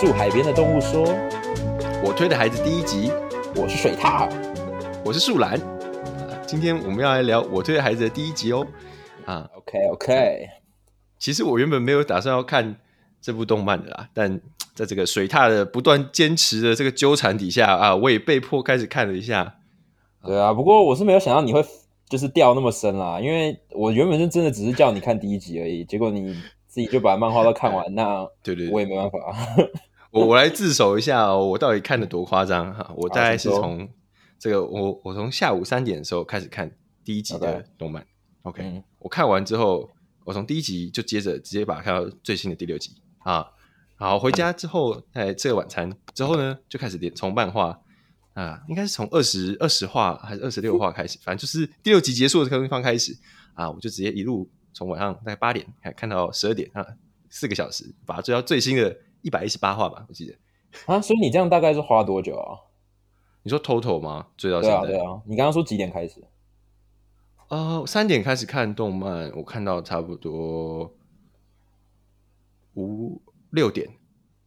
住海边的动物说，我推的孩子第一集，我是水獭，我是树兰。今天我们要来聊我推的孩子的第一集哦。啊，OK OK。其实我原本没有打算要看这部动漫的啦，但在这个水獭的不断坚持的这个纠缠底下啊，我也被迫开始看了一下。对啊，不过我是没有想到你会就是掉那么深啦，因为我原本是真的只是叫你看第一集而已，结果你。自己就把漫画都看完，那对对，我也没办法。我我来自首一下，哦我到底看的多夸张哈？我大概是从这个我我从下午三点的时候开始看第一集的动漫。OK，我看完之后，我从第一集就接着直接把它看到最新的第六集啊。好，回家之后在吃晚餐之后呢，就开始连从漫画啊，应该是从二十二十话还是二十六话开始，反正就是第六集结束的地方开始啊，我就直接一路。从晚上大概八点看看到十二点啊，四个小时，把它追到最新的一百一十八话吧，我记得啊。所以你这样大概是花多久啊？你说 total 吗？追到现在？对啊，你刚刚说几点开始？呃，三点开始看动漫，我看到差不多五六点，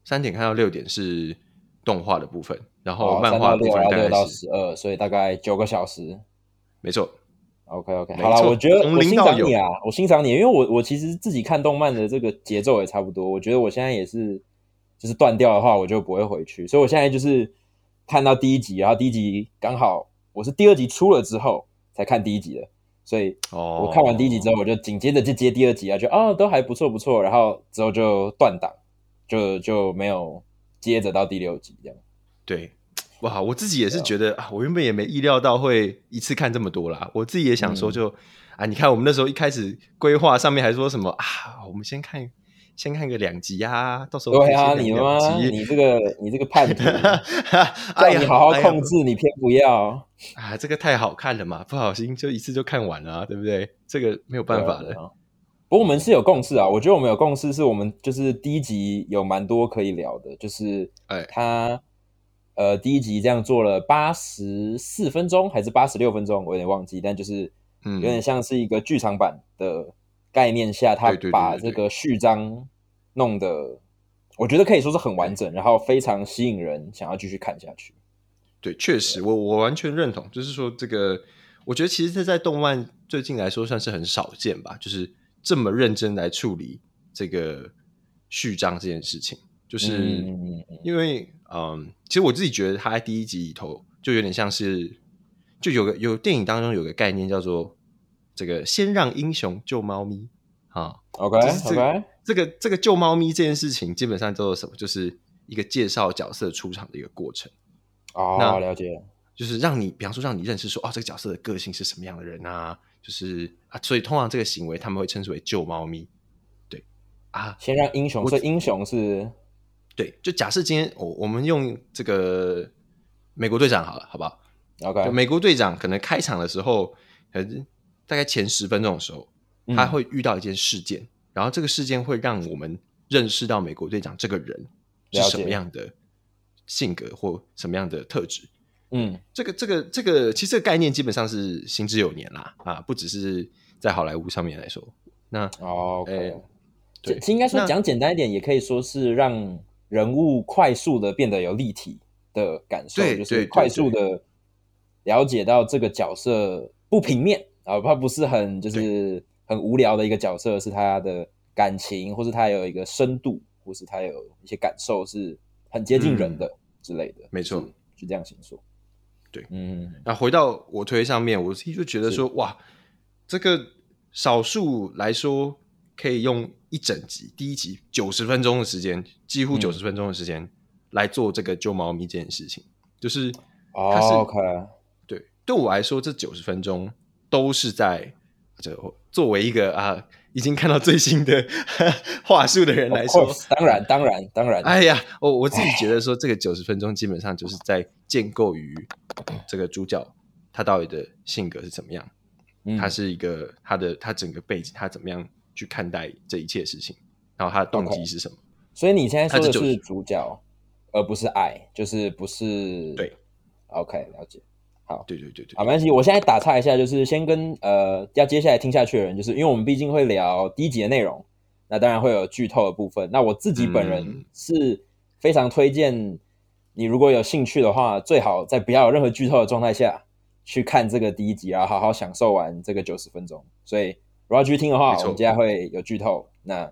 三点看到六点是动画的部分，然后漫画部分大概到十二，所以大概九个小时，没错。OK OK，好了，我觉得我欣赏你啊，我欣赏你，因为我我其实自己看动漫的这个节奏也差不多，我觉得我现在也是，就是断掉的话我就不会回去，所以我现在就是看到第一集，然后第一集刚好我是第二集出了之后才看第一集的，所以我看完第一集之后，我就紧接着就接第二集啊，就哦都还不错不错，然后之后就断档，就就没有接着到第六集这样，对。哇，我自己也是觉得啊，我原本也没意料到会一次看这么多啦。我自己也想说，就啊，你看我们那时候一开始规划上面还说什么啊，我们先看先看个两集啊，到时候对啊，你吗？你这个你这个叛徒，叫你好好控制，你偏不要啊，这个太好看了嘛，不小心就一次就看完了，对不对？这个没有办法的。不过我们是有共识啊，我觉得我们有共识，是我们就是第一集有蛮多可以聊的，就是哎他。呃，第一集这样做了八十四分钟还是八十六分钟，我有点忘记，但就是嗯有点像是一个剧场版的概念下，他把这个序章弄得，我觉得可以说是很完整，然后非常吸引人，想要继续看下去。对，确实，我我完全认同，就是说这个，我觉得其实这在动漫最近来说算是很少见吧，就是这么认真来处理这个序章这件事情。就是因为，嗯，其实我自己觉得他在第一集里头就有点像是，就有个有电影当中有个概念叫做这个先让英雄救猫咪啊。OK 这个这个救猫咪这件事情基本上都有什么？就是一个介绍角色出场的一个过程。哦，那了解，就是让你，比方说让你认识说，哦，这个角色的个性是什么样的人啊？就是啊，所以通常这个行为他们会称之为救猫咪。对啊，先让英雄，所以英雄是。对，就假设今天我我们用这个美国队长好了，好不好？OK，美国队长可能开场的时候，可能，大概前十分钟的时候，他会遇到一件事件，然后这个事件会让我们认识到美国队长这个人是什么样的性格或什么样的特质。嗯，这个这个这个，其实这个概念基本上是行之有年啦，啊，不只是在好莱坞上面来说。那 OK，对，应该说讲简单一点，也可以说是让。人物快速的变得有立体的感受，就是快速的了解到这个角色不平面啊，他不是很就是很无聊的一个角色，是他的感情，或是他有一个深度，或是他有一些感受是很接近人的之类的。没错，是这样形容。对，嗯。那回到我推上面，我自己就觉得说，哇，这个少数来说可以用。一整集，第一集九十分钟的时间，几乎九十分钟的时间来做这个救猫咪这件事情，就是它是 OK。对，对我来说，这九十分钟都是在就作为一个啊，已经看到最新的 话术的人来说，当然，当然，当然。哎呀，我我自己觉得说，这个九十分钟基本上就是在建构于这个主角他到底的性格是怎么样，他是一个他的他整个背景他怎么样。去看待这一切事情，然后他的动机是什么？所以你现在说的是主角，而不是爱，就是不是对？OK，了解。好，对对对对，好，没关系。我现在打岔一下，就是先跟呃要接下来听下去的人，就是因为我们毕竟会聊第一集的内容，那当然会有剧透的部分。那我自己本人是非常推荐你，如果有兴趣的话，最好在不要有任何剧透的状态下去看这个第一集，然后好好享受完这个九十分钟。所以如果要去听的话，我们接下来会有剧透。那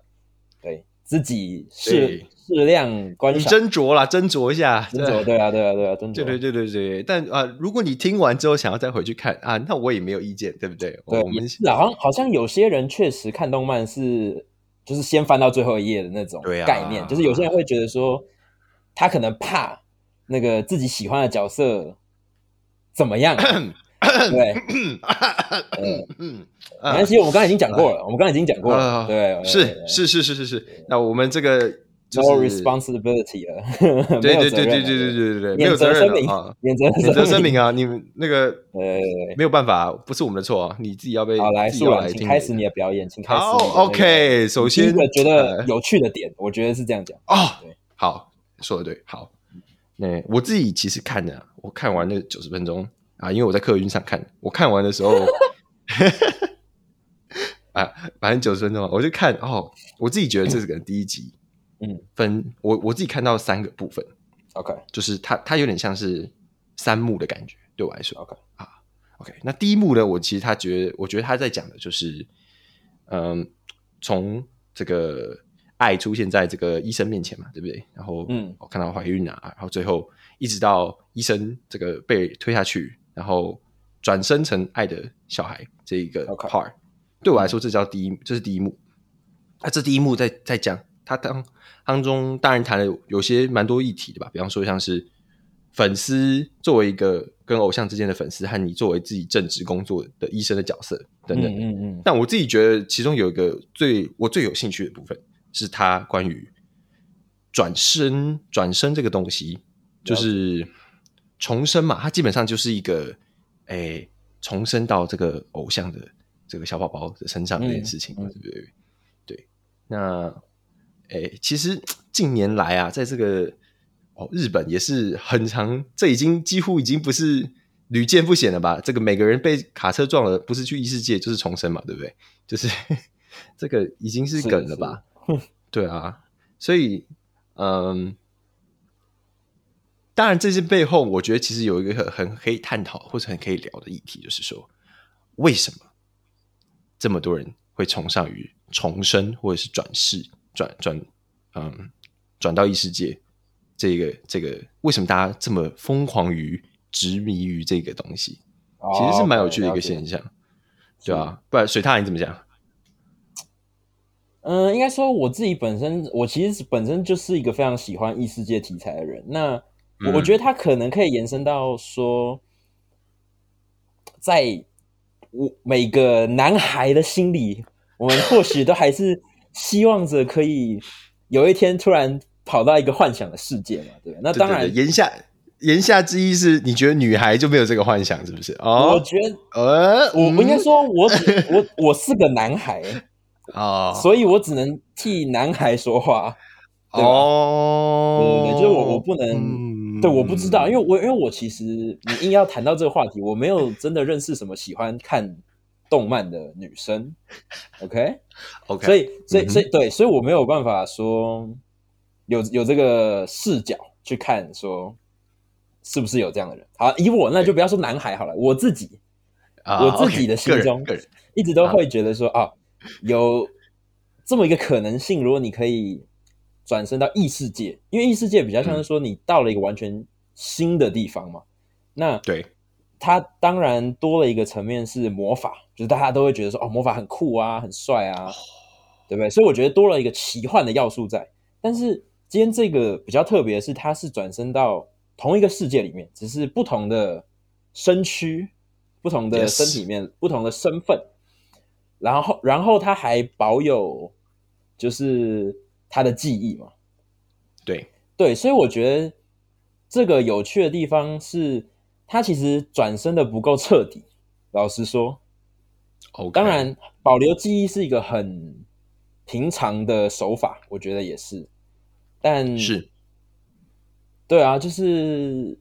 对自己适适量观赏，斟酌啦，斟酌一下，斟酌。对啊，对啊，对啊，斟酌。对对对对对。但啊，如果你听完之后想要再回去看啊，那我也没有意见，对不对？对，我们好像好像有些人确实看动漫是。就是先翻到最后一页的那种概念，就是有些人会觉得说，他可能怕那个自己喜欢的角色怎么样，对，嗯，没关系，我们刚才已经讲过了，我们刚才已经讲过了，对，是是是是是是，那我们这个。No responsibility 了，对对对对对对对对对，没有责任啊，免责免责声明啊，你们那个呃没有办法，不是我们的错啊，你自己要被好来，素来请开始你的表演，请开始。好，OK，首先一个觉得有趣的点，我觉得是这样讲哦，好，说的对，好，那我自己其实看的，我看完那九十分钟啊，因为我在客运上看，我看完的时候，啊，反正九十分钟，我就看哦，我自己觉得这是个第一集。嗯，分我我自己看到三个部分，OK，就是它它有点像是三幕的感觉，对我来说，OK。啊，OK，那第一幕呢，我其实他觉得，我觉得他在讲的就是，嗯，从这个爱出现在这个医生面前嘛，对不对？然后，嗯，我看到怀孕啊，然后最后一直到医生这个被推下去，然后转生成爱的小孩这一个 part，对我来说，这叫第一，这是第一幕。啊这第一幕在在讲他当。当中当然谈了有些蛮多议题的吧，比方说像是粉丝作为一个跟偶像之间的粉丝，和你作为自己正职工作的医生的角色等等。嗯嗯。但我自己觉得其中有一个最我最有兴趣的部分，是他关于转身转身这个东西，就是重生嘛。它基本上就是一个诶重生到这个偶像的这个小宝宝的身上这件事情，对不对？对，那。哎，其实近年来啊，在这个哦，日本也是很常，这已经几乎已经不是屡见不鲜了吧？这个每个人被卡车撞了，不是去异世界就是重生嘛，对不对？就是 这个已经是梗了吧？对啊，所以嗯，当然这些背后，我觉得其实有一个很很可以探讨或者很可以聊的议题，就是说为什么这么多人会崇尚于重生或者是转世？转转，嗯，转到异世界，这个这个，为什么大家这么疯狂于执迷于这个东西？其实是蛮有趣的一个现象，对啊，不然水獭你怎么讲？嗯，应该说我自己本身，我其实本身就是一个非常喜欢异世界题材的人。那我觉得他可能可以延伸到说，在我每个男孩的心里，我们或许都还是。希望着可以有一天突然跑到一个幻想的世界嘛？对，那当然，言下言下之意是你觉得女孩就没有这个幻想，是不是？哦，我觉得，呃，我我应该说，我我我是个男孩啊，所以我只能替男孩说话。哦，对对对，就是我我不能，对，我不知道，因为我因为我其实你硬要谈到这个话题，我没有真的认识什么喜欢看。动漫的女生，OK，OK，所以，所以，所以，对，所以我没有办法说有有这个视角去看，说是不是有这样的人。好，以我那就不要说男孩好了，我自己，我自己的心中一直都会觉得说，啊，有这么一个可能性，如果你可以转身到异世界，因为异世界比较像是说你到了一个完全新的地方嘛，那对。它当然多了一个层面是魔法，就是大家都会觉得说哦，魔法很酷啊，很帅啊，对不对？所以我觉得多了一个奇幻的要素在。但是今天这个比较特别的是，它是转身到同一个世界里面，只是不同的身躯、不同的身体面、不同的身份，然后然后他还保有就是他的记忆嘛？对对，所以我觉得这个有趣的地方是。他其实转身的不够彻底，老实说。当然，保留记忆是一个很平常的手法，我觉得也是。但是，对啊，就是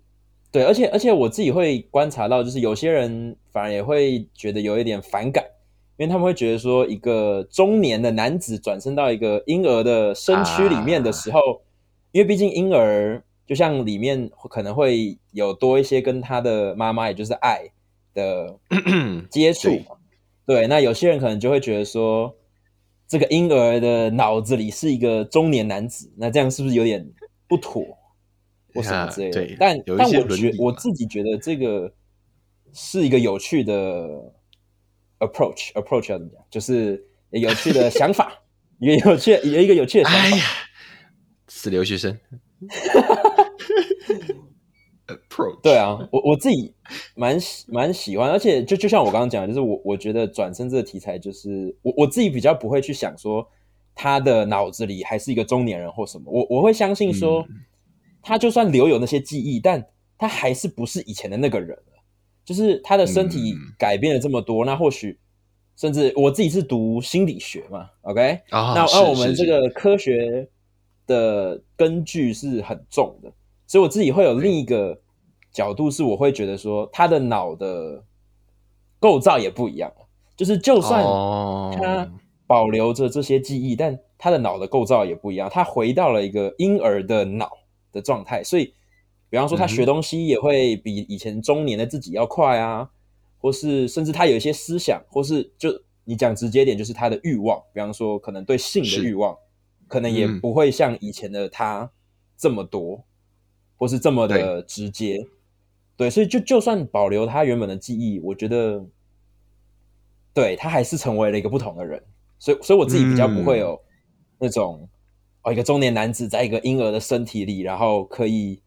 对，而且而且我自己会观察到，就是有些人反而也会觉得有一点反感，因为他们会觉得说，一个中年的男子转身到一个婴儿的身躯里面的时候，因为毕竟婴儿就像里面可能会有多一些跟他的妈妈，也就是爱的 接触嘛。对，那有些人可能就会觉得说，这个婴儿的脑子里是一个中年男子，那这样是不是有点不妥或什么之类的？但但我觉我自己觉得这个是一个有趣的 approach，approach 要怎么讲？就是有趣的 想法。一个有趣，有一个有趣的想法。死留学生。对啊，我我自己蛮蛮喜欢，而且就就像我刚刚讲，就是我我觉得转身这个题材，就是我我自己比较不会去想说他的脑子里还是一个中年人或什么，我我会相信说他就算留有那些记忆，但他还是不是以前的那个人了，就是他的身体改变了这么多，那或许。甚至我自己是读心理学嘛，OK，那那我们这个科学的根据是很重的，所以我自己会有另一个角度，是我会觉得说他的脑的构造也不一样，就是就算他保留着这些记忆，但他的脑的构造也不一样，他回到了一个婴儿的脑的状态，所以比方说他学东西也会比以前中年的自己要快啊。或是甚至他有一些思想，或是就你讲直接点，就是他的欲望，比方说可能对性的欲望，可能也不会像以前的他这么多，或是这么的直接。对，所以就就算保留他原本的记忆，我觉得，对他还是成为了一个不同的人。所以，所以我自己比较不会有那种哦，一个中年男子在一个婴儿的身体里，然后可以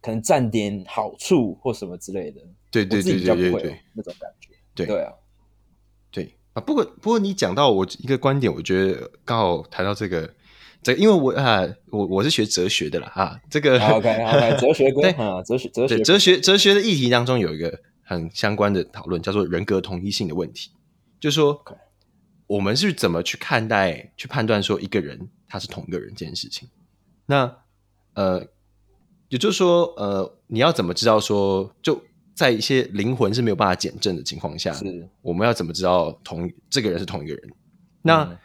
可能占点好处或什么之类的。对对对对对对，那种感觉，对对啊，对啊。不过不过，你讲到我一个观点，我觉得刚好谈到这个，这因为我啊，我我是学哲学的啦啊，这个 OK OK，哲学对啊，哲学哲学哲学哲学的议题当中有一个很相关的讨论，叫做人格同一性的问题，就是说我们是怎么去看待、去判断说一个人他是同一个人这件事情。那呃，也就是说呃，你要怎么知道说就。在一些灵魂是没有办法减震的情况下，是我们要怎么知道同这个人是同一个人？那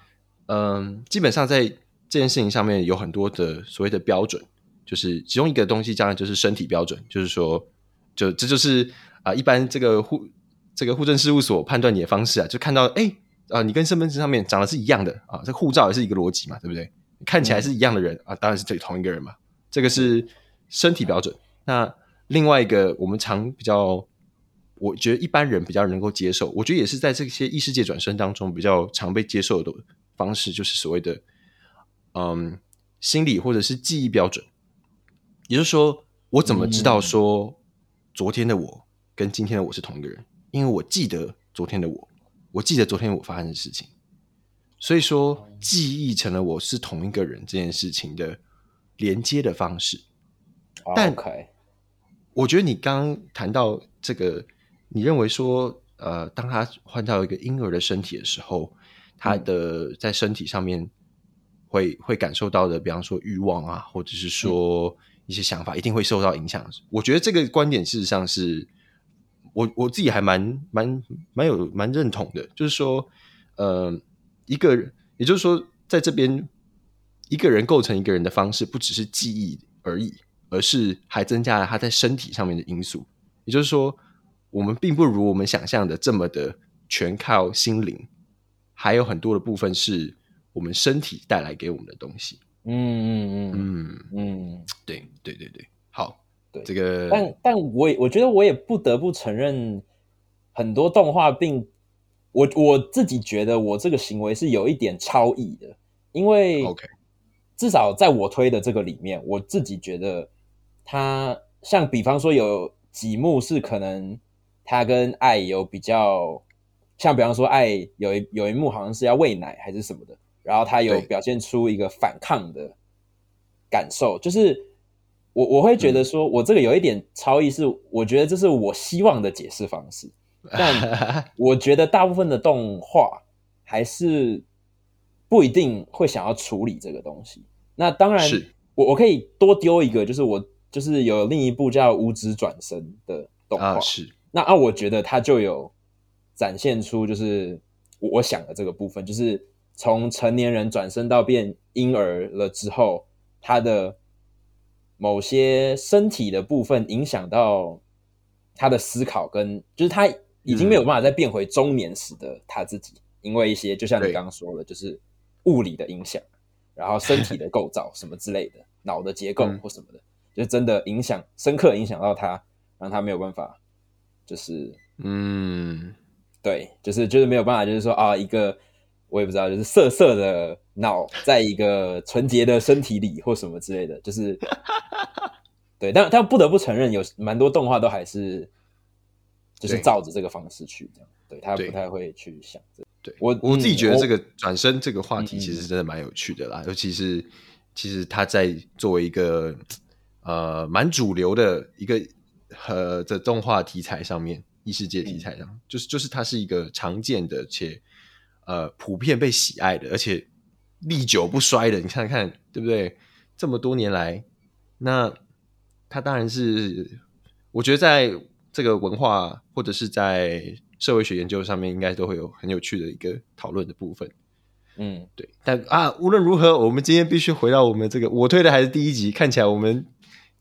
嗯，基本上在这件事情上面有很多的所谓的标准，就是其中一个东西，当然就是身体标准，就是说，就这就是啊，一般这个户这个户政事务所判断你的方式啊，就看到哎啊，你跟身份证上面长得是一样的啊，这护照也是一个逻辑嘛，对不对？看起来是一样的人啊，当然是这同一个人嘛，这个是身体标准。那另外一个，我们常比较，我觉得一般人比较能够接受，我觉得也是在这些异世界转生当中比较常被接受的方式，就是所谓的，嗯，心理或者是记忆标准。也就是说，我怎么知道说昨天的我跟今天的我是同一个人？因为我记得昨天的我，我记得昨天我发生的事情，所以说记忆成了我是同一个人这件事情的连接的方式。但我觉得你刚刚谈到这个，你认为说，呃，当他换到一个婴儿的身体的时候，他的在身体上面会会感受到的，比方说欲望啊，或者是说一些想法，一定会受到影响。我觉得这个观点事实上是我我自己还蛮蛮蛮有蛮认同的，就是说，呃，一个人也就是说，在这边一个人构成一个人的方式，不只是记忆而已。而是还增加了他在身体上面的因素，也就是说，我们并不如我们想象的这么的全靠心灵，还有很多的部分是我们身体带来给我们的东西。嗯嗯嗯。嗯。嗯，对对对对，好，对。这个，但但我也我觉得我也不得不承认，很多动画并我我自己觉得我这个行为是有一点超意的，因为 OK，至少在我推的这个里面，我自己觉得。他像比方说有几幕是可能他跟爱有比较像，比方说爱有一有一幕好像是要喂奶还是什么的，然后他有表现出一个反抗的感受，就是我我会觉得说我这个有一点超意，是我觉得这是我希望的解释方式，但我觉得大部分的动画还是不一定会想要处理这个东西。那当然，我我可以多丢一个，就是我。就是有另一部叫《五指转身》的动画，是那啊，我觉得它就有展现出就是我想的这个部分，就是从成年人转身到变婴儿了之后，他的某些身体的部分影响到他的思考，跟就是他已经没有办法再变回中年时的他自己，因为一些就像你刚刚说的，就是物理的影响，然后身体的构造什么之类的，脑的结构或什么的，就真的影响深刻影响到他，让他没有办法，就是嗯，对，就是就是没有办法，就是说啊，一个我也不知道，就是色色的。脑在一个纯洁的身体里，或什么之类的，就是 对，但但不得不承认，有蛮多动画都还是就是照着这个方式去这样，对他不太会去想。这对我我自己觉得这个转身这个话题其实真的蛮有趣的啦，尤其是其实他在作为一个呃蛮主流的一个呃的动画题材上面，异世界题材上，就是就是它是一个常见的且呃普遍被喜爱的，而且。历久不衰的，你看看对不对？这么多年来，那他当然是，我觉得在这个文化或者是在社会学研究上面，应该都会有很有趣的一个讨论的部分。嗯，对。但啊，无论如何，我们今天必须回到我们这个，我推的还是第一集，看起来我们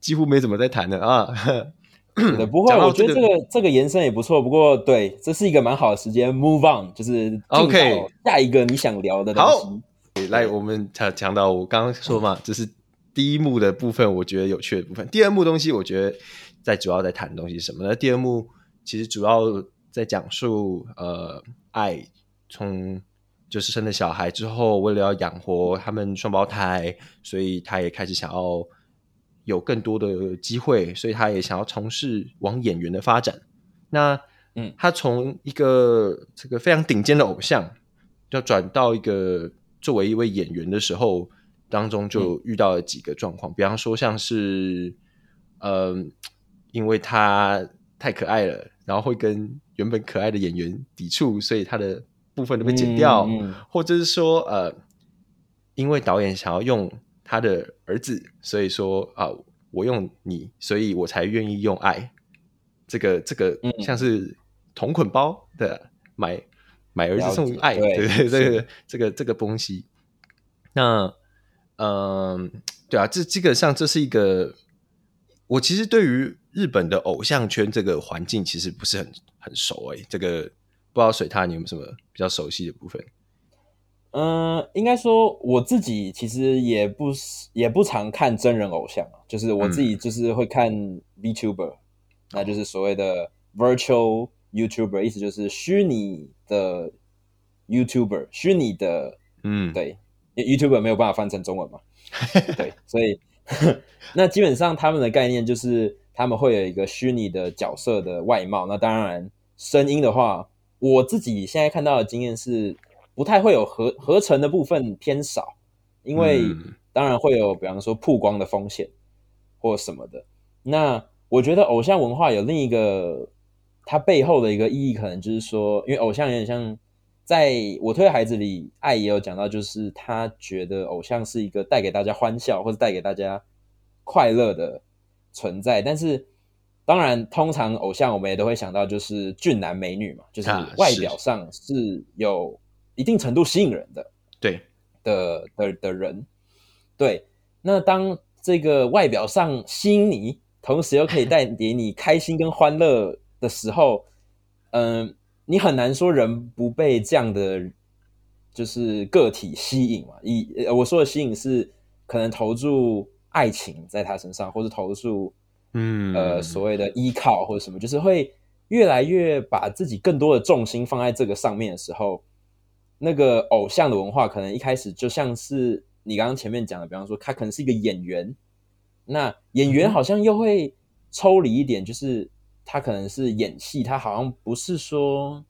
几乎没怎么在谈的啊。不会，我觉得这个这个延伸也不错。不过，对，这是一个蛮好的时间，move on，就是 OK，下一个你想聊的东西。来，我们讲讲到我刚刚说嘛，这是第一幕的部分，我觉得有趣的部分。第二幕东西，我觉得在主要在谈的东西是什么呢？第二幕其实主要在讲述，呃，爱从就是生了小孩之后，为了要养活他们双胞胎，所以他也开始想要有更多的机会，所以他也想要从事往演员的发展。那嗯，他从一个这个非常顶尖的偶像，要转到一个。作为一位演员的时候，当中就遇到了几个状况，比方说像是，嗯，因为他太可爱了，然后会跟原本可爱的演员抵触，所以他的部分都被剪掉，或者是说，呃，因为导演想要用他的儿子，所以说啊，我用你，所以我才愿意用爱，这个这个像是同捆包的买。买儿子送爱，对对，这个这个这个东西，那嗯，对啊，这基本上这是一个，我其实对于日本的偶像圈这个环境其实不是很很熟哎，这个不知道水獭你有没有什么比较熟悉的部分？嗯，应该说我自己其实也不也不常看真人偶像，就是我自己就是会看 VTuber，那就是所谓的 Virtual。YouTuber 意思就是虚拟的 YouTuber，虚拟的，嗯，对，YouTuber 没有办法翻成中文嘛，对，所以 那基本上他们的概念就是他们会有一个虚拟的角色的外貌。那当然，声音的话，我自己现在看到的经验是不太会有合合成的部分偏少，因为当然会有比方说曝光的风险或什么的。那我觉得偶像文化有另一个。它背后的一个意义，可能就是说，因为偶像有点像，在我推的孩子里，爱也有讲到，就是他觉得偶像是一个带给大家欢笑或者带给大家快乐的存在。但是，当然，通常偶像我们也都会想到，就是俊男美女嘛，就是外表上是有一定程度吸引人的，对的的的人。对，那当这个外表上吸引你，同时又可以带 给你开心跟欢乐。的时候，嗯，你很难说人不被这样的就是个体吸引嘛？以我说的吸引是可能投注爱情在他身上，或者投注嗯呃所谓的依靠或者什么，就是会越来越把自己更多的重心放在这个上面的时候，那个偶像的文化可能一开始就像是你刚刚前面讲的，比方说他可能是一个演员，那演员好像又会抽离一点，就是。他可能是演戏，他好像不是说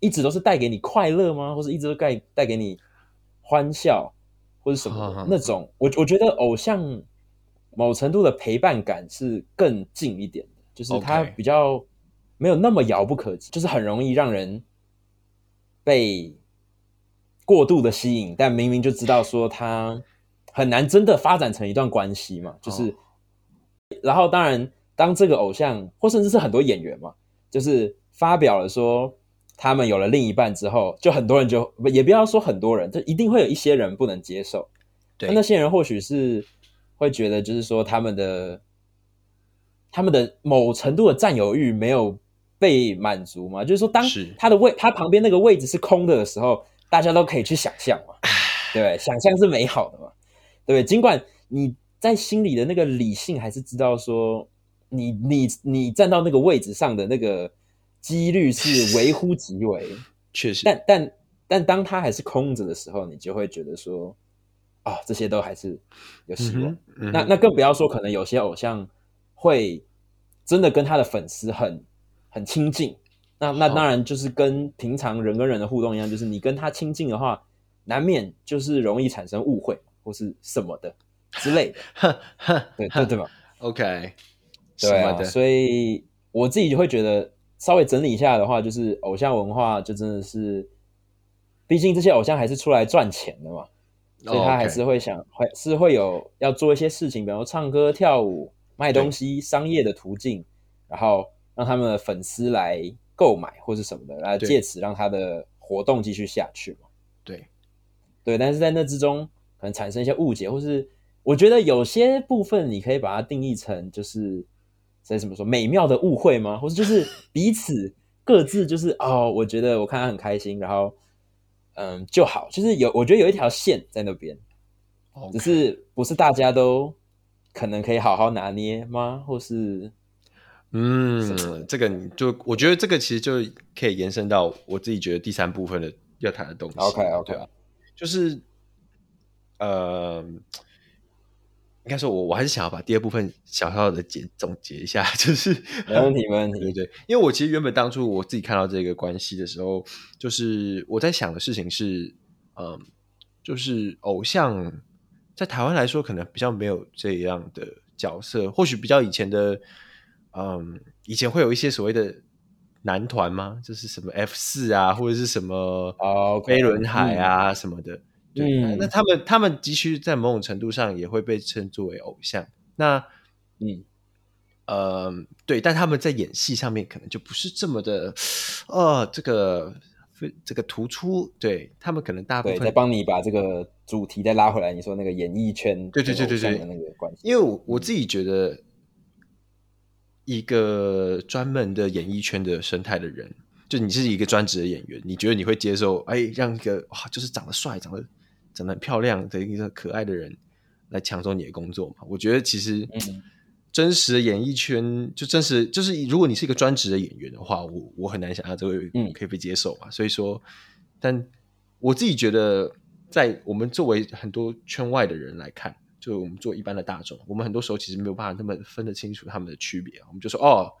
一直都是带给你快乐吗？或者一直都带带给你欢笑，或者什么那种？我我觉得偶像某程度的陪伴感是更近一点的，就是他比较没有那么遥不可及，就是很容易让人被过度的吸引，但明明就知道说他很难真的发展成一段关系嘛，就是，然后当然。当这个偶像，或甚至是很多演员嘛，就是发表了说他们有了另一半之后，就很多人就也不要说很多人，就一定会有一些人不能接受。对，那些人或许是会觉得就是说他们的他们的某程度的占有欲没有被满足嘛？就是说，当他的位他旁边那个位置是空的的时候，大家都可以去想象嘛，对想象是美好的嘛，对尽管你在心里的那个理性还是知道说，你你你站到那个位置上的那个几率是微乎其微，确实，但但但当他还是空着的时候，你就会觉得说。啊，这些都还是有希望。那那更不要说，可能有些偶像会真的跟他的粉丝很很亲近。那那当然就是跟平常人跟人的互动一样，就是你跟他亲近的话，难免就是容易产生误会或是什么的之类的。对对对吧？OK，对啊。所以我自己就会觉得，稍微整理一下的话，就是偶像文化就真的是，毕竟这些偶像还是出来赚钱的嘛。所以他还是会想，会是会有要做一些事情，比如唱歌、跳舞、卖东西、商业的途径，然后让他们的粉丝来购买或是什么的，来借此让他的活动继续下去嘛？对，对。但是在那之中，可能产生一些误解，或是我觉得有些部分，你可以把它定义成就是在怎么说美妙的误会吗？或者就是彼此各自就是哦，我觉得我看他很开心，然后。嗯，就好，就是有，我觉得有一条线在那边，只是不是大家都可能可以好好拿捏吗？或是，嗯，这个你就我觉得这个其实就可以延伸到我自己觉得第三部分的要谈的东西。OK OK，就是呃。应该说，我我还是想要把第二部分小小的简总结一下，就是没问题，没问题，对对。因为我其实原本当初我自己看到这个关系的时候，就是我在想的事情是，嗯，就是偶像在台湾来说，可能比较没有这样的角色，或许比较以前的，嗯，以前会有一些所谓的男团吗？就是什么 F 四啊，或者是什么飞轮海啊什么的。对，那他们他们的确在某种程度上也会被称作为偶像。那嗯呃，对，但他们在演戏上面可能就不是这么的，呃，这个这个突出。对他们可能大部分在帮你把这个主题再拉回来。你说那个演艺圈，对对对对对，那个关系。因为我我自己觉得，一个专门的演艺圈的生态的人，就你是一个专职的演员，你觉得你会接受？哎，让一个哇，就是长得帅，长得。长得很漂亮的一个可爱的人来抢走你的工作吗？我觉得其实真实的演艺圈就真实，就是如果你是一个专职的演员的话，我我很难想象这个可以被接受嘛。所以说，但我自己觉得，在我们作为很多圈外的人来看，就我们做一般的大众，我们很多时候其实没有办法那么分得清楚他们的区别。我们就说哦，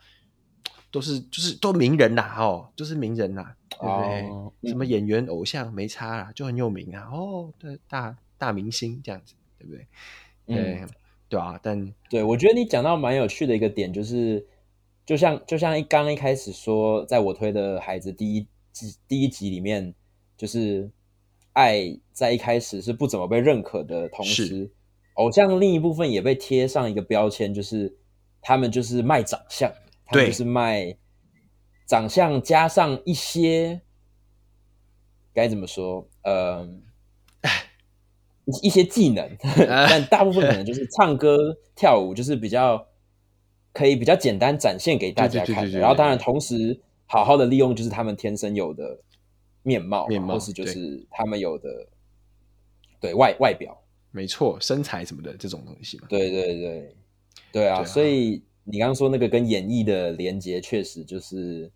都是就是都名人呐，哦，都是名人呐。对不对？什么演员、偶像没差啦，就很有名啊！哦，对，大大明星这样子，对不对？对，对啊。但对我觉得你讲到蛮有趣的一个点，就是就像就像一刚一开始说，在我推的孩子第一集第一集里面，就是爱在一开始是不怎么被认可的同时，偶像另一部分也被贴上一个标签，就是他们就是卖长相，他们就是卖。长相加上一些该怎么说？呃，一些技能，但大部分可能就是唱歌、跳舞，就是比较可以比较简单展现给大家看。然后，当然同时好好的利用就是他们天生有的面貌，面貌或是就是他们有的对外外表，没错，身材什么的这种东西嘛。对对对对啊！所以你刚刚说那个跟演绎的连接，确实就是。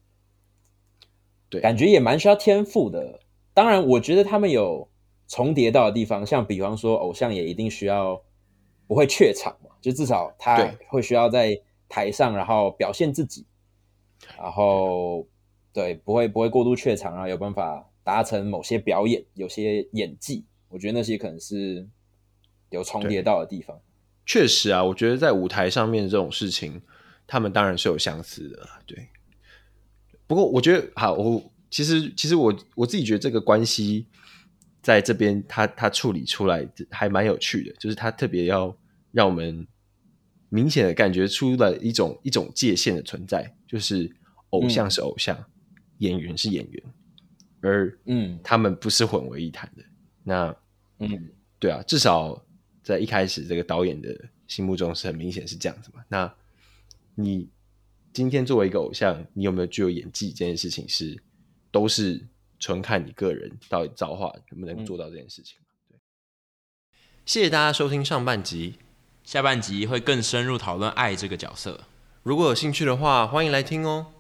对，感觉也蛮需要天赋的。当然，我觉得他们有重叠到的地方，像比方说，偶像也一定需要不会怯场嘛，就至少他会需要在台上，然后表现自己，然后对，不会不会过度怯场，然后有办法达成某些表演，有些演技，我觉得那些可能是有重叠到的地方。确实啊，我觉得在舞台上面这种事情，他们当然是有相似的，对。不过我觉得好，我其实其实我我自己觉得这个关系在这边，他他处理出来还蛮有趣的，就是他特别要让我们明显的感觉出了一种一种界限的存在，就是偶像是偶像，演员是演员，而嗯，他们不是混为一谈的。那嗯，对啊，至少在一开始这个导演的心目中是很明显是这样子嘛？那你今天作为一个偶像，你有没有具有演技这件事情是都是纯看你个人到底造化能不能做到这件事情？对，谢谢大家收听上半集，下半集会更深入讨论爱这个角色。如果有兴趣的话，欢迎来听哦。